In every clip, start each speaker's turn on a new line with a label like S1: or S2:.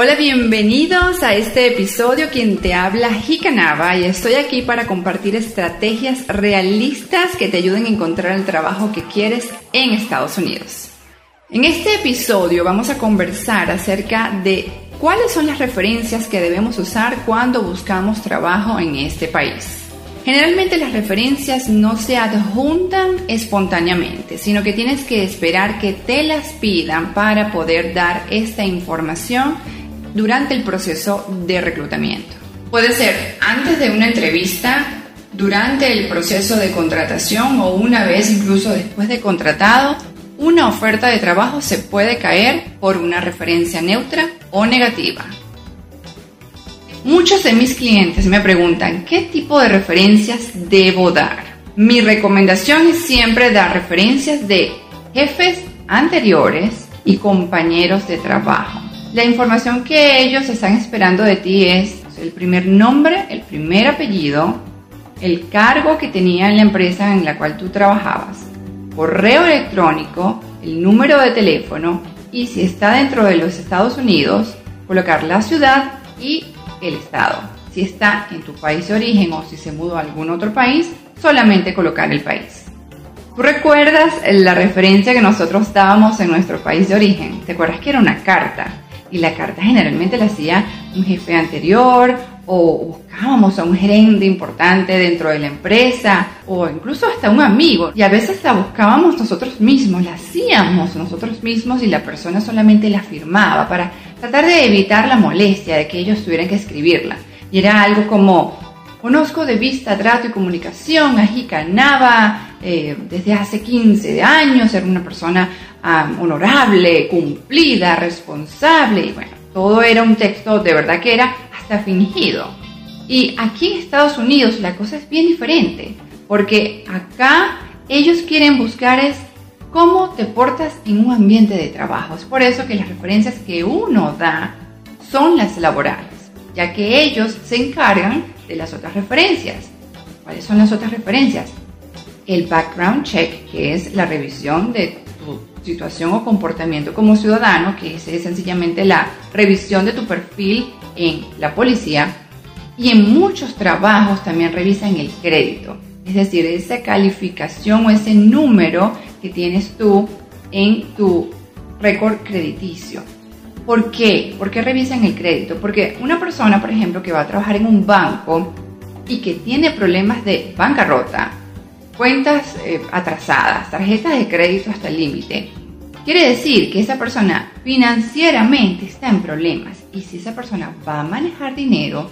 S1: Hola, bienvenidos a este episodio. Quien te habla, Hikanaba, y estoy aquí para compartir estrategias realistas que te ayuden a encontrar el trabajo que quieres en Estados Unidos. En este episodio vamos a conversar acerca de cuáles son las referencias que debemos usar cuando buscamos trabajo en este país. Generalmente las referencias no se adjuntan espontáneamente, sino que tienes que esperar que te las pidan para poder dar esta información durante el proceso de reclutamiento. Puede ser antes de una entrevista, durante el proceso de contratación o una vez incluso después de contratado, una oferta de trabajo se puede caer por una referencia neutra o negativa. Muchos de mis clientes me preguntan qué tipo de referencias debo dar. Mi recomendación es siempre dar referencias de jefes anteriores y compañeros de trabajo. La información que ellos están esperando de ti es el primer nombre, el primer apellido, el cargo que tenía en la empresa en la cual tú trabajabas, correo electrónico, el número de teléfono y si está dentro de los Estados Unidos, colocar la ciudad y el estado. Si está en tu país de origen o si se mudó a algún otro país, solamente colocar el país. ¿Tú recuerdas la referencia que nosotros dábamos en nuestro país de origen? ¿Te acuerdas que era una carta? Y la carta generalmente la hacía un jefe anterior o buscábamos a un gerente importante dentro de la empresa o incluso hasta un amigo y a veces la buscábamos nosotros mismos, la hacíamos nosotros mismos y la persona solamente la firmaba para tratar de evitar la molestia de que ellos tuvieran que escribirla. Y era algo como, conozco de vista, trato y comunicación a Nava eh, desde hace 15 años, era una persona honorable, cumplida, responsable, y bueno, todo era un texto de verdad que era hasta fingido. Y aquí en Estados Unidos la cosa es bien diferente, porque acá ellos quieren buscar es cómo te portas en un ambiente de trabajo. Es por eso que las referencias que uno da son las laborales, ya que ellos se encargan de las otras referencias. ¿Cuáles son las otras referencias? El background check, que es la revisión de situación o comportamiento como ciudadano, que es sencillamente la revisión de tu perfil en la policía. Y en muchos trabajos también revisan el crédito, es decir, esa calificación o ese número que tienes tú en tu récord crediticio. ¿Por qué? ¿Por qué revisan el crédito? Porque una persona, por ejemplo, que va a trabajar en un banco y que tiene problemas de bancarrota, cuentas eh, atrasadas, tarjetas de crédito hasta el límite. Quiere decir que esa persona financieramente está en problemas y si esa persona va a manejar dinero,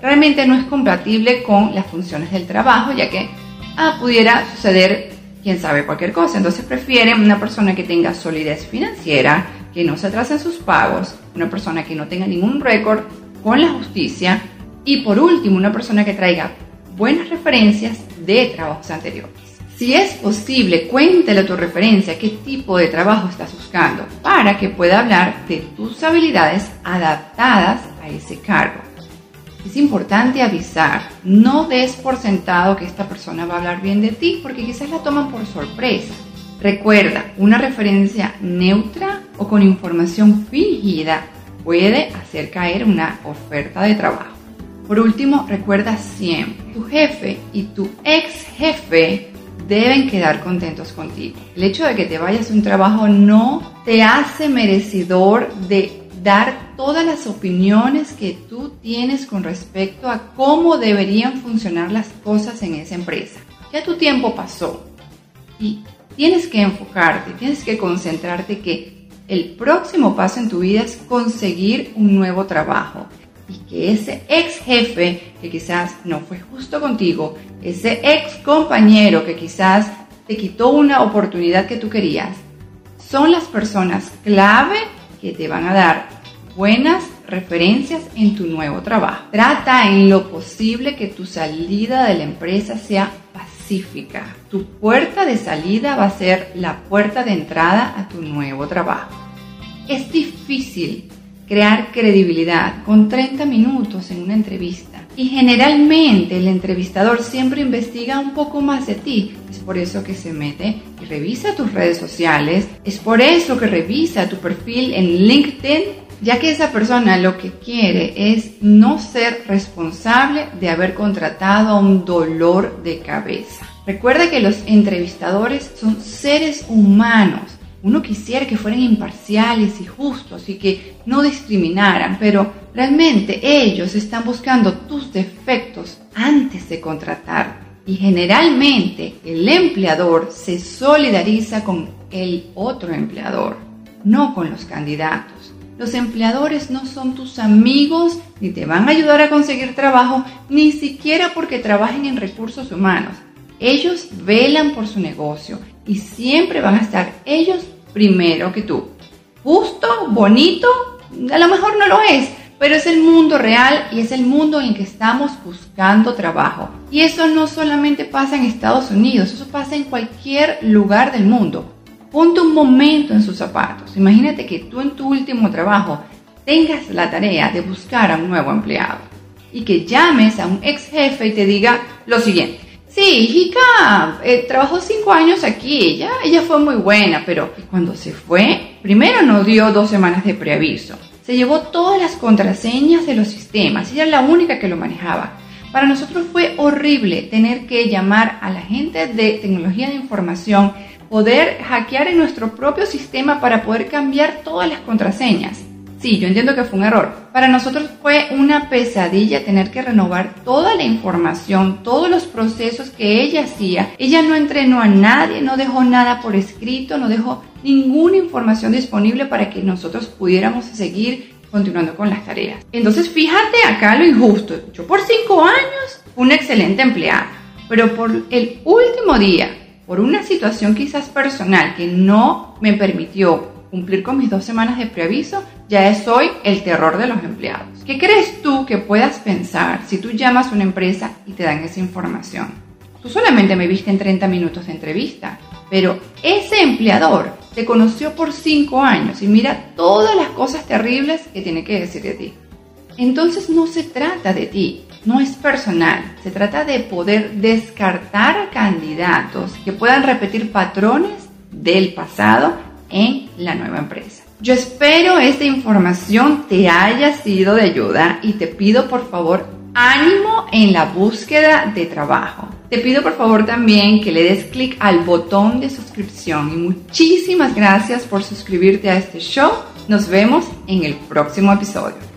S1: realmente no es compatible con las funciones del trabajo, ya que ah, pudiera suceder, quién sabe, cualquier cosa. Entonces prefieren una persona que tenga solidez financiera, que no se atrase en sus pagos, una persona que no tenga ningún récord con la justicia y por último una persona que traiga buenas referencias de trabajos anteriores. Si es posible, cuéntale a tu referencia qué tipo de trabajo estás buscando para que pueda hablar de tus habilidades adaptadas a ese cargo. Es importante avisar, no des por sentado que esta persona va a hablar bien de ti porque quizás la toman por sorpresa. Recuerda, una referencia neutra o con información fingida puede hacer caer una oferta de trabajo. Por último, recuerda siempre, tu jefe y tu ex jefe deben quedar contentos contigo. El hecho de que te vayas a un trabajo no te hace merecedor de dar todas las opiniones que tú tienes con respecto a cómo deberían funcionar las cosas en esa empresa. Ya tu tiempo pasó y tienes que enfocarte, tienes que concentrarte que el próximo paso en tu vida es conseguir un nuevo trabajo y que ese ex jefe que quizás no fue justo contigo, ese ex compañero que quizás te quitó una oportunidad que tú querías, son las personas clave que te van a dar buenas referencias en tu nuevo trabajo. Trata en lo posible que tu salida de la empresa sea pacífica. Tu puerta de salida va a ser la puerta de entrada a tu nuevo trabajo. Es difícil crear credibilidad con 30 minutos en una entrevista. Y generalmente el entrevistador siempre investiga un poco más de ti. Es por eso que se mete y revisa tus redes sociales. Es por eso que revisa tu perfil en LinkedIn ya que esa persona lo que quiere es no ser responsable de haber contratado a un dolor de cabeza. Recuerda que los entrevistadores son seres humanos. Uno quisiera que fueran imparciales y justos y que no discriminaran, pero realmente ellos están buscando tus defectos antes de contratarte. Y generalmente el empleador se solidariza con el otro empleador, no con los candidatos. Los empleadores no son tus amigos ni te van a ayudar a conseguir trabajo, ni siquiera porque trabajen en recursos humanos. Ellos velan por su negocio y siempre van a estar ellos primero que tú. Justo, bonito, a lo mejor no lo es, pero es el mundo real y es el mundo en que estamos buscando trabajo. Y eso no solamente pasa en Estados Unidos, eso pasa en cualquier lugar del mundo. Ponte un momento en sus zapatos. Imagínate que tú en tu último trabajo tengas la tarea de buscar a un nuevo empleado y que llames a un ex jefe y te diga lo siguiente. Sí, hija, eh, trabajó cinco años aquí, ella, ella fue muy buena, pero cuando se fue, primero nos dio dos semanas de preaviso. Se llevó todas las contraseñas de los sistemas, ella era la única que lo manejaba. Para nosotros fue horrible tener que llamar a la gente de tecnología de información, poder hackear en nuestro propio sistema para poder cambiar todas las contraseñas. Sí, yo entiendo que fue un error. Para nosotros fue una pesadilla tener que renovar toda la información, todos los procesos que ella hacía. Ella no entrenó a nadie, no dejó nada por escrito, no dejó ninguna información disponible para que nosotros pudiéramos seguir continuando con las tareas. Entonces, fíjate acá lo injusto. Yo por cinco años fui una excelente empleada, pero por el último día, por una situación quizás personal que no me permitió cumplir con mis dos semanas de preaviso, ya soy el terror de los empleados. ¿Qué crees tú que puedas pensar si tú llamas a una empresa y te dan esa información? Tú solamente me viste en 30 minutos de entrevista, pero ese empleador te conoció por 5 años y mira todas las cosas terribles que tiene que decir de ti. Entonces no se trata de ti, no es personal, se trata de poder descartar candidatos que puedan repetir patrones del pasado en la nueva empresa. Yo espero esta información te haya sido de ayuda y te pido por favor ánimo en la búsqueda de trabajo. Te pido por favor también que le des clic al botón de suscripción y muchísimas gracias por suscribirte a este show. Nos vemos en el próximo episodio.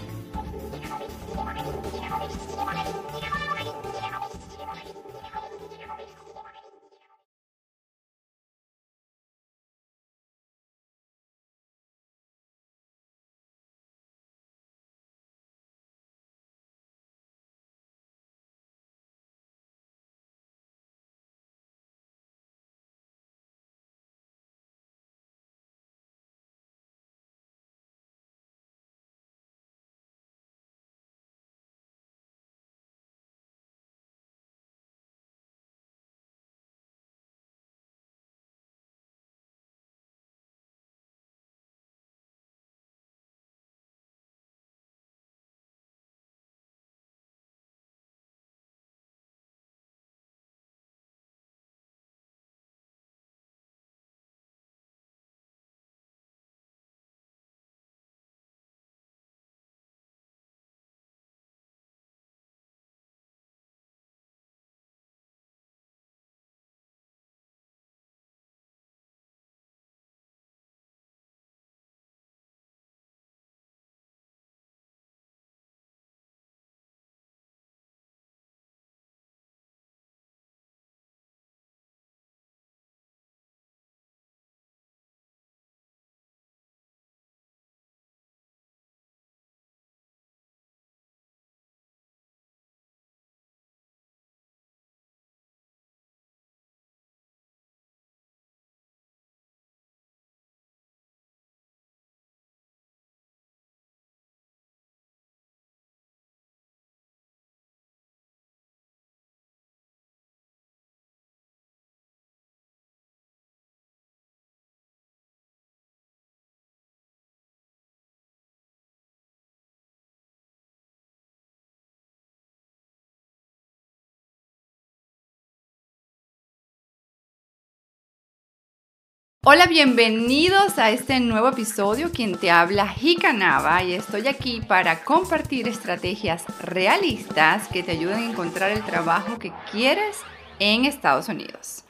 S1: Hola, bienvenidos a este nuevo episodio. Quien te habla, Nava, y estoy aquí para compartir estrategias realistas que te ayuden a encontrar el trabajo que quieres en Estados Unidos.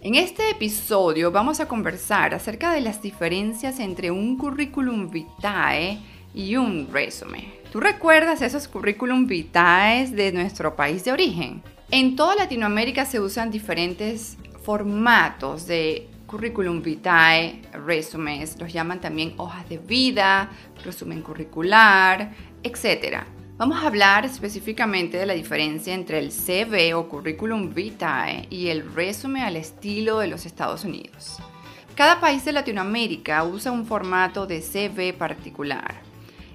S1: En este episodio vamos a conversar acerca de las diferencias entre un currículum vitae y un resumen. ¿Tú recuerdas esos currículum vitae de nuestro país de origen? En toda Latinoamérica se usan diferentes formatos de currículum vitae, resúmenes, los llaman también hojas de vida, resumen curricular, etc. Vamos a hablar específicamente de la diferencia entre el CV o currículum vitae y el resumen al estilo de los Estados Unidos. Cada país de Latinoamérica usa un formato de CV particular.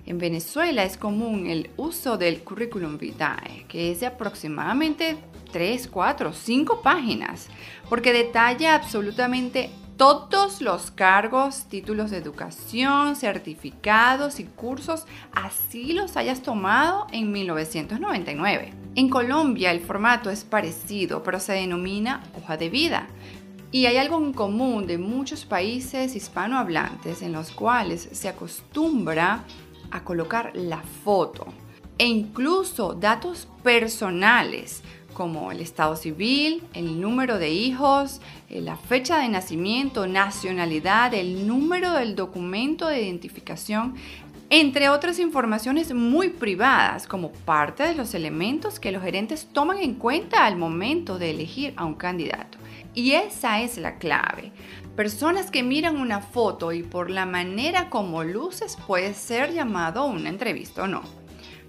S1: En Venezuela es común el uso del currículum vitae, que es de aproximadamente 3, 4, 5 páginas, porque detalla absolutamente todos los cargos, títulos de educación, certificados y cursos, así los hayas tomado en 1999. En Colombia el formato es parecido, pero se denomina hoja de vida. Y hay algo en común de muchos países hispanohablantes en los cuales se acostumbra a colocar la foto e incluso datos personales como el estado civil, el número de hijos, eh, la fecha de nacimiento, nacionalidad, el número del documento de identificación, entre otras informaciones muy privadas como parte de los elementos que los gerentes toman en cuenta al momento de elegir a un candidato. Y esa es la clave. Personas que miran una foto y por la manera como luces puede ser llamado a una entrevista o no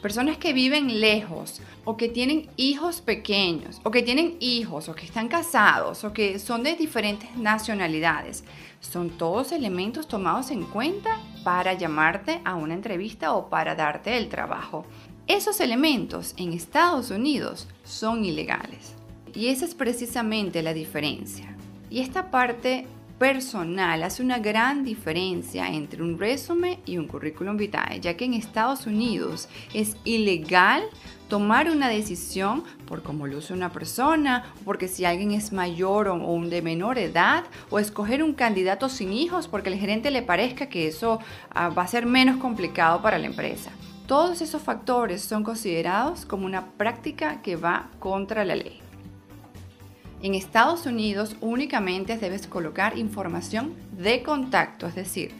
S1: personas que viven lejos o que tienen hijos pequeños o que tienen hijos o que están casados o que son de diferentes nacionalidades. Son todos elementos tomados en cuenta para llamarte a una entrevista o para darte el trabajo. Esos elementos en Estados Unidos son ilegales. Y esa es precisamente la diferencia. Y esta parte personal hace una gran diferencia entre un resumen y un currículum vitae, ya que en Estados Unidos es ilegal tomar una decisión por cómo luce una persona, o porque si alguien es mayor o, un de menor edad, o escoger un candidato sin hijos porque el gerente le parezca que eso ah, va a ser menos complicado para la empresa. Todos esos factores son considerados como una práctica que va contra la ley. En Estados Unidos únicamente debes colocar información de contacto, es decir,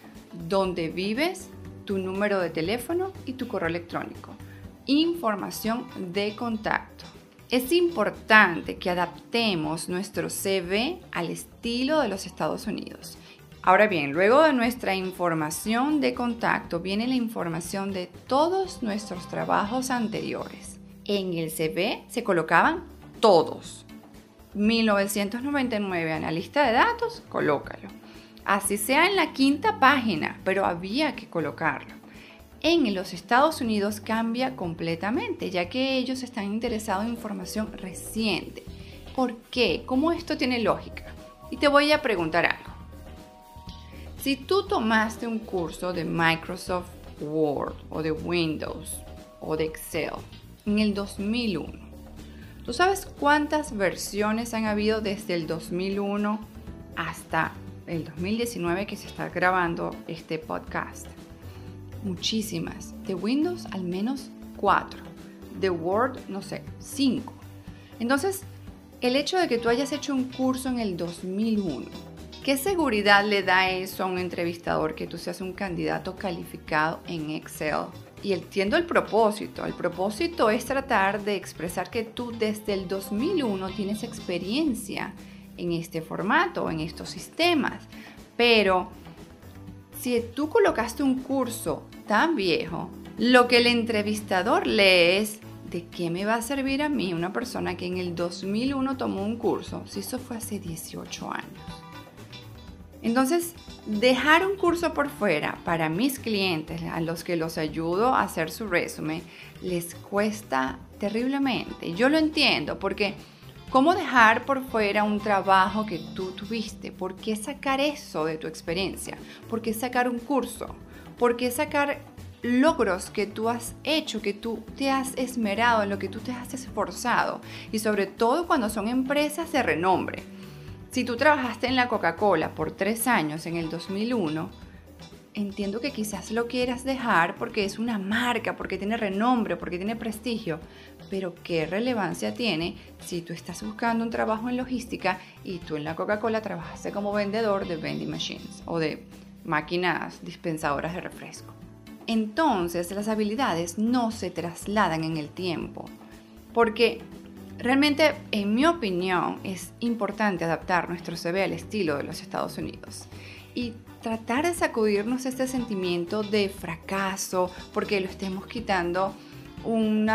S1: dónde vives, tu número de teléfono y tu correo electrónico. Información de contacto. Es importante que adaptemos nuestro CV al estilo de los Estados Unidos. Ahora bien, luego de nuestra información de contacto viene la información de todos nuestros trabajos anteriores. En el CV se colocaban todos, 1999 analista de datos, colócalo. Así sea en la quinta página, pero había que colocarlo. En los Estados Unidos cambia completamente, ya que ellos están interesados en información reciente. ¿Por qué? ¿Cómo esto tiene lógica? Y te voy a preguntar algo. Si tú tomaste un curso de Microsoft Word o de Windows o de Excel en el 2001, ¿Tú sabes cuántas versiones han habido desde el 2001 hasta el 2019 que se está grabando este podcast? Muchísimas. De Windows al menos cuatro. De Word, no sé, cinco. Entonces, el hecho de que tú hayas hecho un curso en el 2001, ¿qué seguridad le da eso a un entrevistador que tú seas un candidato calificado en Excel y entiendo el propósito. El propósito es tratar de expresar que tú desde el 2001 tienes experiencia en este formato, en estos sistemas. Pero si tú colocaste un curso tan viejo, lo que el entrevistador lee es, ¿de qué me va a servir a mí una persona que en el 2001 tomó un curso si eso fue hace 18 años? Entonces, dejar un curso por fuera para mis clientes, a los que los ayudo a hacer su resumen, les cuesta terriblemente. Yo lo entiendo porque ¿cómo dejar por fuera un trabajo que tú tuviste? ¿Por qué sacar eso de tu experiencia? ¿Por qué sacar un curso? ¿Por qué sacar logros que tú has hecho, que tú te has esmerado, en lo que tú te has esforzado? Y sobre todo cuando son empresas de renombre Si tú trabajaste en la Coca-Cola por tres años en el 2001, entiendo que quizás lo quieras dejar porque es una marca, porque tiene renombre, porque tiene prestigio, pero ¿qué relevancia tiene si tú estás buscando un trabajo en logística y tú en la Coca-Cola trabajaste como vendedor de vending machines o de máquinas dispensadoras de refresco? Entonces las habilidades no se trasladan en el tiempo, porque realmente, en mi opinión, es importante adaptar nuestro CV al estilo de los Estados Unidos y tratar de sacudirnos este sentimiento de fracaso porque lo estemos quitando un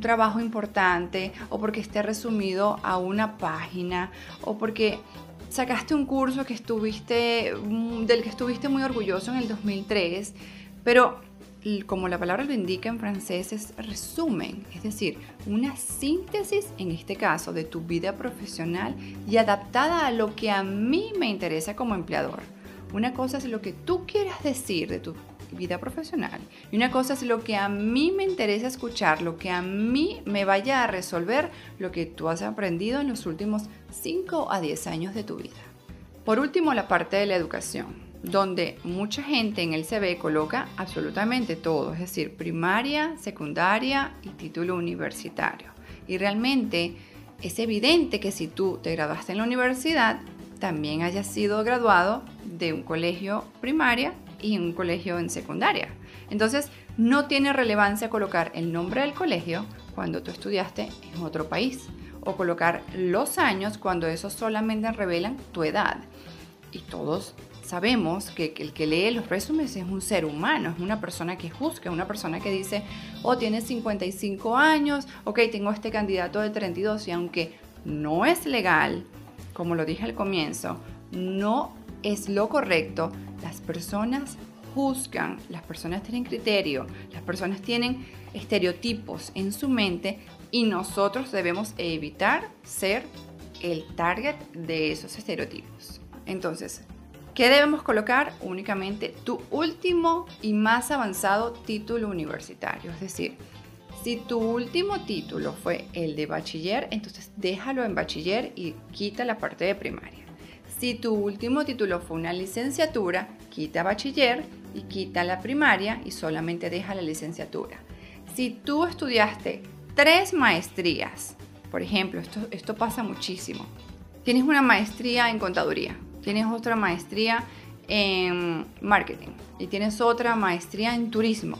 S1: trabajo importante o porque esté resumido a una página o porque sacaste un curso que estuviste, mm, del que estuviste muy orgulloso en el 2003, pero como la palabra lo indica en francés, es resumen, es decir, una síntesis, en este caso, de tu vida profesional y adaptada a lo que a mí me interesa como empleador. Una cosa es lo que tú quieras decir de tu vida profesional y una cosa es lo que a mí me interesa escuchar, lo que a mí me vaya a resolver lo que tú has aprendido en los últimos 5 a 10 años de tu vida. Por último, la parte de la educación, donde mucha gente en el CV coloca absolutamente todo, es decir, primaria, secundaria y título universitario. Y realmente es evidente que si tú te graduaste en la universidad, también haya sido graduado de un colegio primaria y un colegio en secundaria. Entonces, no tiene relevancia colocar el nombre del colegio cuando tú estudiaste en otro país o colocar los años cuando esos solamente revelan tu edad. Y todos sabemos que el que lee los resúmenes es un ser humano, es una persona que juzga, una persona que dice, oh, tiene 55 años, ok, tengo este candidato de 32 y aunque no es legal, como lo dije al comienzo, no es lo correcto. Las personas juzgan, las personas tienen criterio, las personas tienen estereotipos en su mente y nosotros debemos evitar ser el target de esos estereotipos. Entonces, ¿qué debemos colocar? Únicamente tu último y más avanzado título universitario. Es decir, si tu último título fue el de bachiller, entonces déjalo en bachiller y quita la parte de primaria. Si tu último título fue una licenciatura, quita bachiller y quita la primaria y solamente deja la licenciatura. Si tú estudiaste tres maestrías, por ejemplo, esto, esto pasa muchísimo. Tienes una maestría en contaduría, tienes otra maestría en marketing y tienes otra maestría en turismo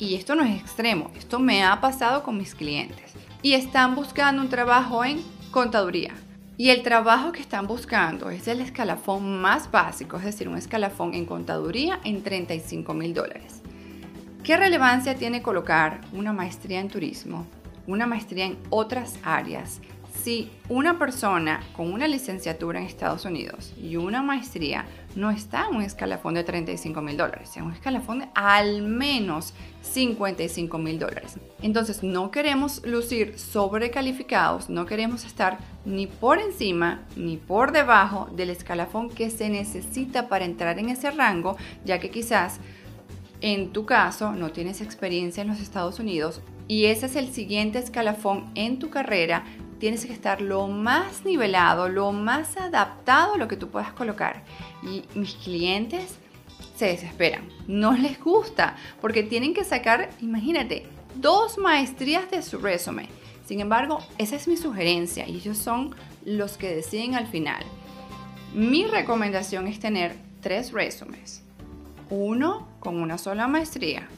S1: y esto no es extremo, esto me ha pasado con mis clientes. Y están buscando un trabajo en contaduría. Y el trabajo que están buscando es el escalafón más básico, es decir, un escalafón en contaduría en 35 mil dólares. ¿Qué relevancia tiene colocar una maestría en turismo, una maestría en otras áreas, si una persona con una licenciatura en Estados Unidos y una maestría no está en un escalafón de 35 mil dólares, en un escalafón de al menos 55 mil dólares. Entonces no queremos lucir sobrecalificados, no queremos estar ni por encima ni por debajo del escalafón que se necesita para entrar en ese rango, ya que quizás en tu caso no tienes experiencia en los Estados Unidos y ese es el siguiente escalafón en tu carrera tienes que estar lo más nivelado, lo más adaptado a lo que tú puedas colocar. Y mis clientes se desesperan, no les gusta, porque tienen que sacar, imagínate, dos maestrías de su resumen. Sin embargo, esa es mi sugerencia y ellos son los que deciden al final. Mi recomendación es tener tres resúmenes. Uno con una sola maestría,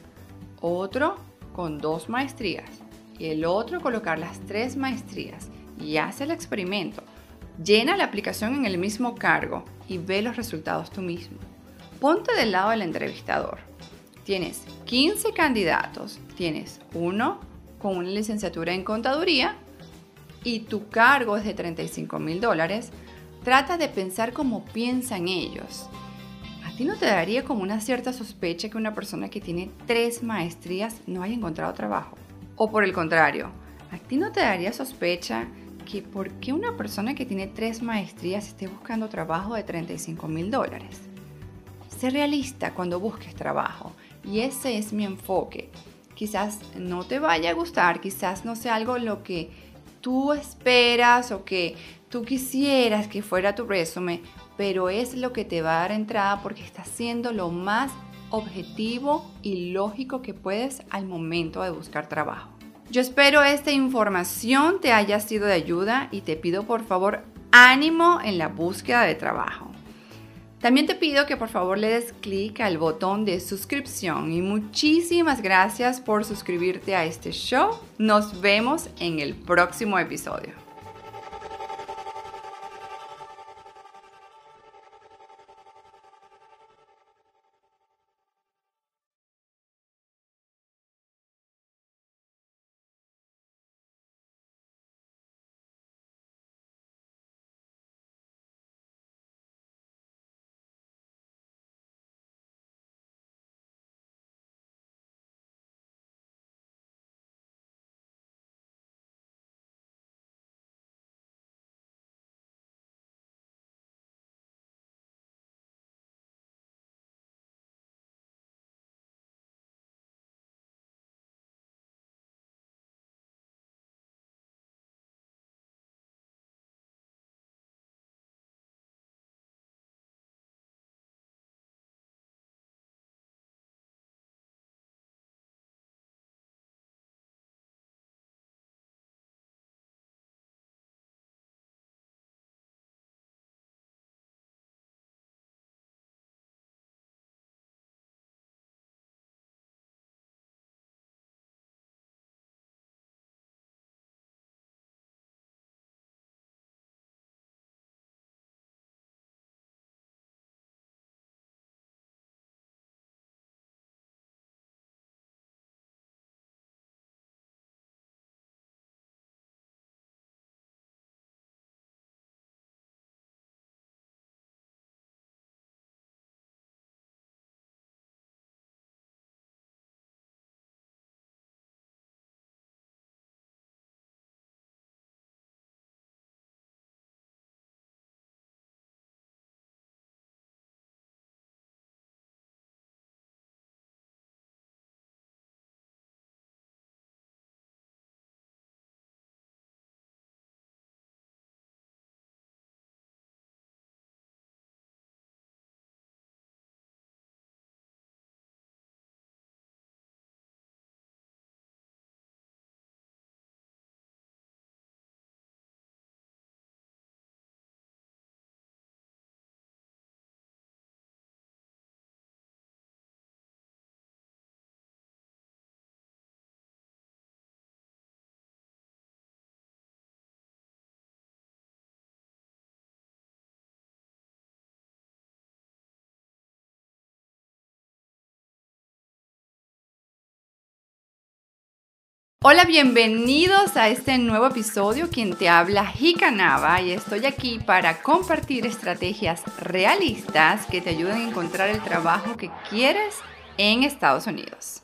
S1: otro con dos maestrías y el otro colocar las tres maestrías y hace el experimento. Llena la aplicación en el mismo cargo y ve los resultados tú mismo. Ponte del lado del entrevistador. Tienes 15 candidatos, tienes uno con una licenciatura en contaduría y tu cargo es de 35 mil dólares. Trata de pensar como piensan ellos. ¿A ti no te daría como una cierta sospecha que una persona que tiene tres maestrías no haya encontrado trabajo? O por el contrario, ¿a ti no te daría sospecha que por qué una persona que tiene tres maestrías esté buscando trabajo de 35 mil dólares? Sé realista cuando busques trabajo y ese es mi enfoque. Quizás no te vaya a gustar, quizás no sea algo lo que tú esperas o que tú quisieras que fuera tu resumen, pero es lo que te va a dar entrada porque está siendo lo más objetivo y lógico que puedes al momento de buscar trabajo. Yo espero esta información te haya sido de ayuda y te pido por favor ánimo en la búsqueda de trabajo. También te pido que por favor le des clic al botón de suscripción y muchísimas gracias por suscribirte a este show. Nos vemos en el próximo episodio. Hola, bienvenidos a este nuevo episodio. Quien te habla Jikanava y estoy aquí para compartir estrategias realistas que te ayuden a encontrar el trabajo que quieres en Estados Unidos.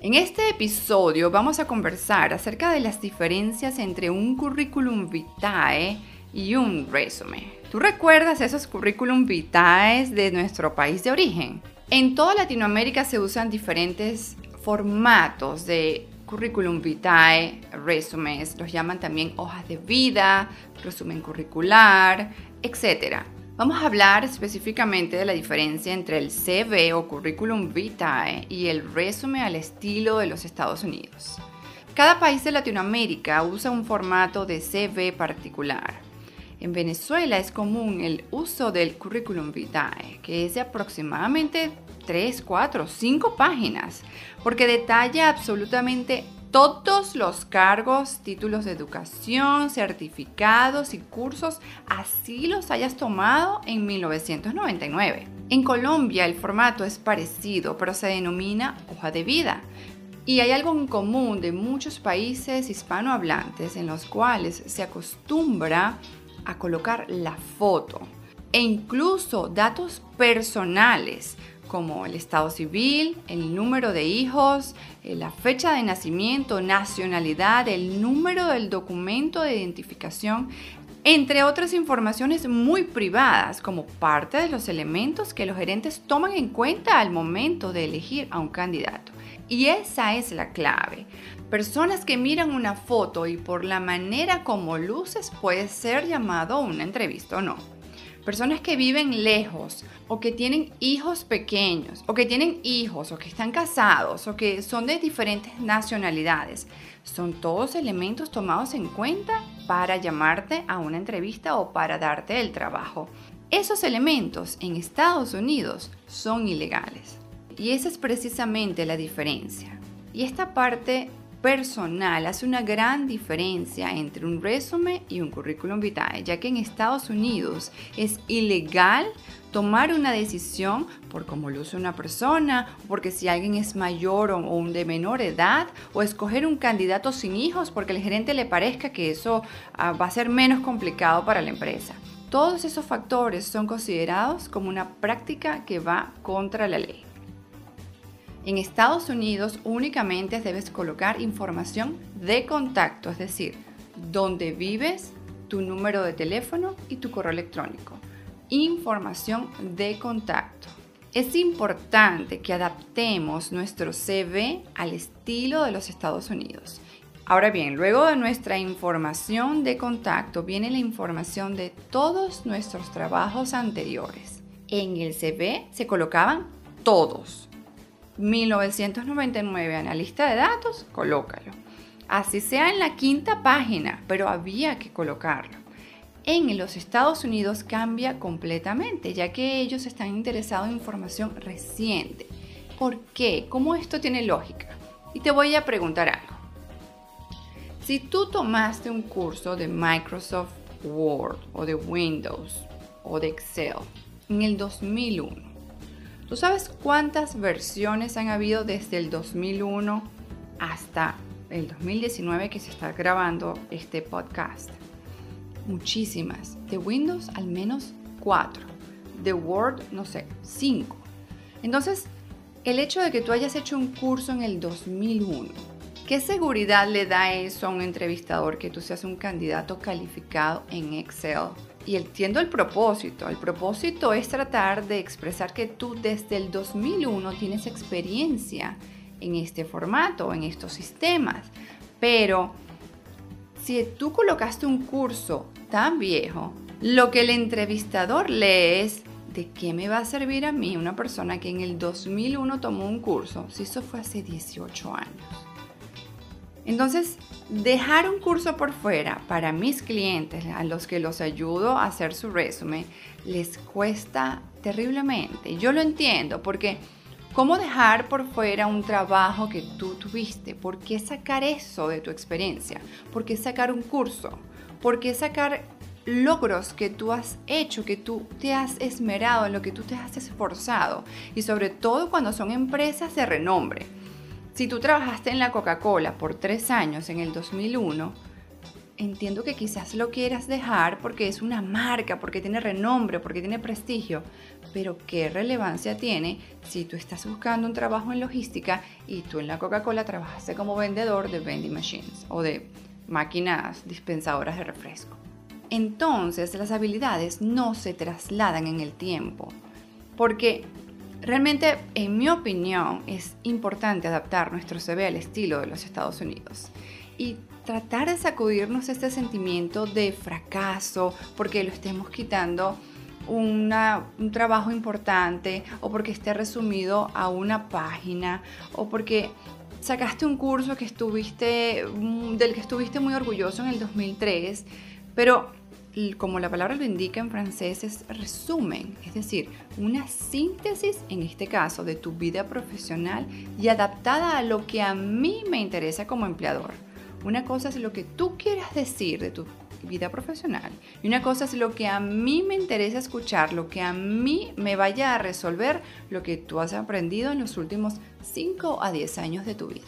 S1: En este episodio vamos a conversar acerca de las diferencias entre un currículum vitae y un resumen. ¿Tú recuerdas esos currículum vitae de nuestro país de origen? En toda Latinoamérica se usan diferentes formatos de currículum vitae, resúmenes, los llaman también hojas de vida, resumen curricular, etc. Vamos a hablar específicamente de la diferencia entre el CV o currículum vitae y el resumen al estilo de los Estados Unidos. Cada país de Latinoamérica usa un formato de CV particular. En Venezuela es común el uso del currículum vitae, que es de aproximadamente 3, 4, 5 páginas, porque detalla absolutamente todos los cargos, títulos de educación, certificados y cursos, así los hayas tomado en 1999. En Colombia el formato es parecido, pero se denomina hoja de vida. Y hay algo en común de muchos países hispanohablantes en los cuales se acostumbra a colocar la foto e incluso datos personales como el estado civil, el número de hijos, eh, la fecha de nacimiento, nacionalidad, el número del documento de identificación, entre otras informaciones muy privadas como parte de los elementos que los gerentes toman en cuenta al momento de elegir a un candidato. Y esa es la clave. Personas que miran una foto y por la manera como luces puede ser llamado una entrevista o no. Personas que viven lejos o que tienen hijos pequeños o que tienen hijos o que están casados o que son de diferentes nacionalidades. Son todos elementos tomados en cuenta para llamarte a una entrevista o para darte el trabajo. Esos elementos en Estados Unidos son ilegales. Y esa es precisamente la diferencia. Y esta parte personal hace una gran diferencia entre un resumen y un currículum vitae, ya que en Estados Unidos es ilegal tomar una decisión por cómo luce una persona, porque si alguien es mayor o, o de menor edad, o escoger un candidato sin hijos porque el gerente le parezca que eso ah, va a ser menos complicado para la empresa. Todos esos factores son considerados como una práctica que va contra la ley. En Estados Unidos únicamente debes colocar información de contacto, es decir, dónde vives, tu número de teléfono y tu correo electrónico. Información de contacto. Es importante que adaptemos nuestro CV al estilo de los Estados Unidos. Ahora bien, luego de nuestra información de contacto viene la información de todos nuestros trabajos anteriores. En el CV se colocaban todos, 1999 analista de datos, colócalo. Así sea en la quinta página, pero había que colocarlo. En los Estados Unidos cambia completamente, ya que ellos están interesados en información reciente. ¿Por qué? ¿Cómo esto tiene lógica? Y te voy a preguntar algo. Si tú tomaste un curso de Microsoft Word o de Windows o de Excel en el 2001, ¿Tú sabes cuántas versiones han habido desde el 2001 hasta el 2019 que se está grabando este podcast? Muchísimas. De Windows al menos cuatro. De Word, no sé, cinco. Entonces, el hecho de que tú hayas hecho un curso en el 2001, ¿qué seguridad le da eso a un entrevistador que tú seas un candidato calificado en Excel? Y entiendo el propósito. El propósito es tratar de expresar que tú desde el 2001 tienes experiencia en este formato, en estos sistemas. Pero si tú colocaste un curso tan viejo, lo que el entrevistador lee es de qué me va a servir a mí una persona que en el 2001 tomó un curso, si eso fue hace 18 años. Entonces, dejar un curso por fuera para mis clientes, a los que los ayudo a hacer su resumen, les cuesta terriblemente. Yo lo entiendo porque ¿cómo dejar por fuera un trabajo que tú tuviste? ¿Por qué sacar eso de tu experiencia? ¿Por qué sacar un curso? ¿Por qué sacar logros que tú has hecho, que tú te has esmerado, en lo que tú te has esforzado? Y sobre todo cuando son empresas de renombre si tú trabajaste en la Coca-Cola por tres años en el 2001, entiendo que quizás lo quieras dejar porque es una marca, porque tiene renombre, porque tiene prestigio, pero ¿qué relevancia tiene si tú estás buscando un trabajo en logística y tú en la Coca-Cola trabajaste como vendedor de vending machines o de máquinas dispensadoras de refresco? Entonces las habilidades no se trasladan en el tiempo, porque Realmente, en mi opinión, es importante adaptar nuestro CV al estilo de los Estados Unidos y tratar de sacudirnos este sentimiento de fracaso porque lo estemos quitando un trabajo importante o porque esté resumido a una página o porque sacaste un curso que estuviste, mm, del que estuviste muy orgulloso en el 2003, pero como la palabra lo indica en francés, es resumen, es decir, una síntesis, en este caso, de tu vida profesional y adaptada a lo que a mí me interesa como empleador. Una cosa es lo que tú quieras decir de tu vida profesional y una cosa es lo que a mí me interesa escuchar, lo que a mí me vaya a resolver lo que tú has aprendido en los últimos 5 a 10 años de tu vida.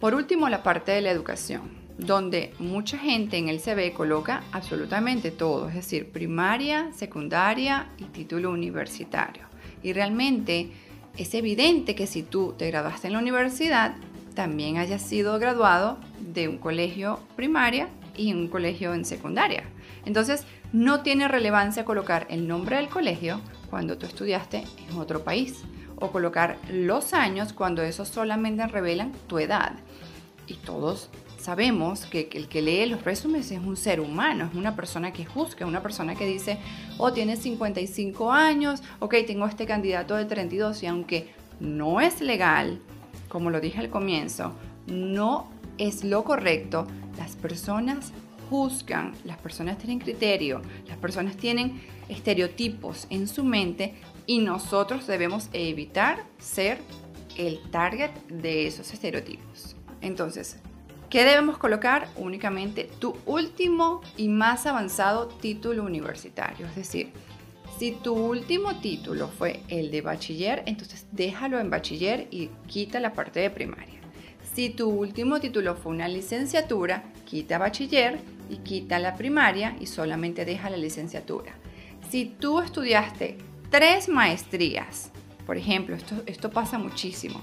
S1: Por último, la parte de la educación donde mucha gente en el CV coloca absolutamente todo, es decir, primaria, secundaria y título universitario. Y realmente es evidente que si tú te graduaste en la universidad, también hayas sido graduado de un colegio primaria y un colegio en secundaria. Entonces, no tiene relevancia colocar el nombre del colegio cuando tú estudiaste en otro país o colocar los años cuando esos solamente revelan tu edad. Y todos sabemos que el que lee los resúmenes es un ser humano, es una persona que juzga, una persona que dice, oh, tiene 55 años, ok, tengo este candidato de 32 y aunque no es legal, como lo dije al comienzo, no es lo correcto, las personas juzgan, las personas tienen criterio, las personas tienen estereotipos en su mente y nosotros debemos evitar ser el target de esos estereotipos. Entonces, ¿qué debemos colocar? Únicamente tu último y más avanzado título universitario. Es decir, si tu último título fue el de bachiller, entonces déjalo en bachiller y quita la parte de primaria. Si tu último título fue una licenciatura, quita bachiller y quita la primaria y solamente deja la licenciatura. Si tú estudiaste tres maestrías, por ejemplo, esto, esto pasa muchísimo.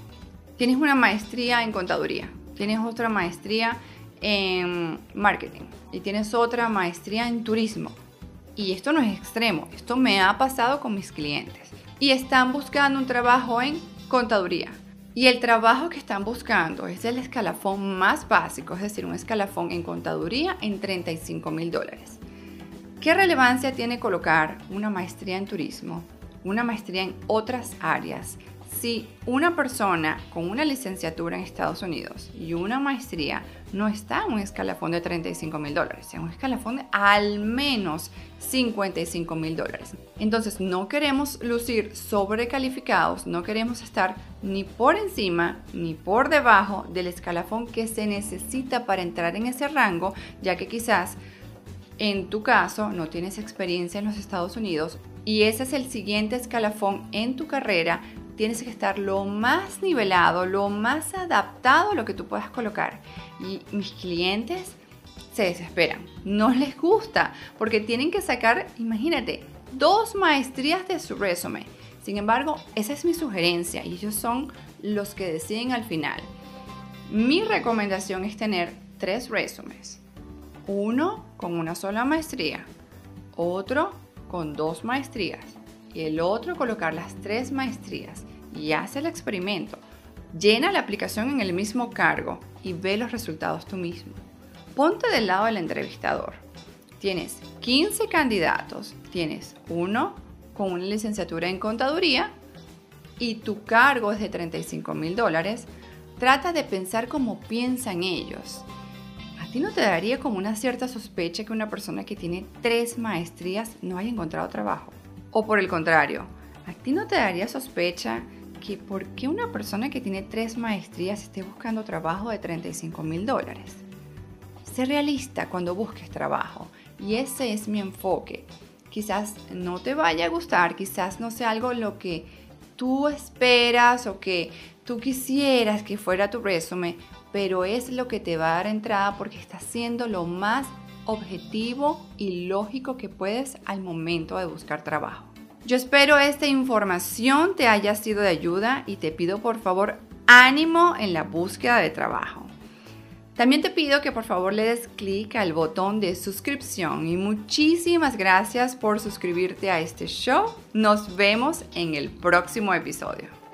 S1: Tienes una maestría en contaduría, tienes otra maestría en marketing y tienes otra maestría en turismo. Y esto no es extremo, esto me ha pasado con mis clientes. Y están buscando un trabajo en contaduría. Y el trabajo que están buscando es el escalafón más básico, es decir, un escalafón en contaduría en 35 mil dólares. ¿Qué relevancia tiene colocar una maestría en turismo, una maestría en otras áreas, si una persona con una licenciatura en Estados Unidos y una maestría no está en un escalafón de 35 mil dólares, en un escalafón de al menos 55 mil dólares. Entonces no queremos lucir sobrecalificados, no queremos estar ni por encima ni por debajo del escalafón que se necesita para entrar en ese rango, ya que quizás en tu caso no tienes experiencia en los Estados Unidos y ese es el siguiente escalafón en tu carrera tienes que estar lo más nivelado, lo más adaptado a lo que tú puedas colocar. Y mis clientes se desesperan, no les gusta, porque tienen que sacar, imagínate, dos maestrías de su resumen. Sin embargo, esa es mi sugerencia y ellos son los que deciden al final. Mi recomendación es tener tres resúmenes. Uno con una sola maestría, otro con dos maestrías y el otro colocar las tres maestrías y hace el experimento. Llena la aplicación en el mismo cargo y ve los resultados tú mismo. Ponte del lado del entrevistador. Tienes 15 candidatos, tienes uno con una licenciatura en contaduría y tu cargo es de 35 mil dólares. Trata de pensar como piensan ellos. ¿A ti no te daría como una cierta sospecha que una persona que tiene tres maestrías no haya encontrado trabajo? O por el contrario, ¿a ti no te daría sospecha que por qué una persona que tiene tres maestrías esté buscando trabajo de 35 mil dólares? Sé realista cuando busques trabajo y ese es mi enfoque. Quizás no te vaya a gustar, quizás no sea algo lo que tú esperas o que tú quisieras que fuera tu resumen, pero es lo que te va a dar entrada porque está siendo lo más objetivo y lógico que puedes al momento de buscar trabajo. Yo espero esta información te haya sido de ayuda y te pido por favor ánimo en la búsqueda de trabajo. También te pido que por favor le des clic al botón de suscripción y muchísimas gracias por suscribirte a este show. Nos vemos en el próximo episodio.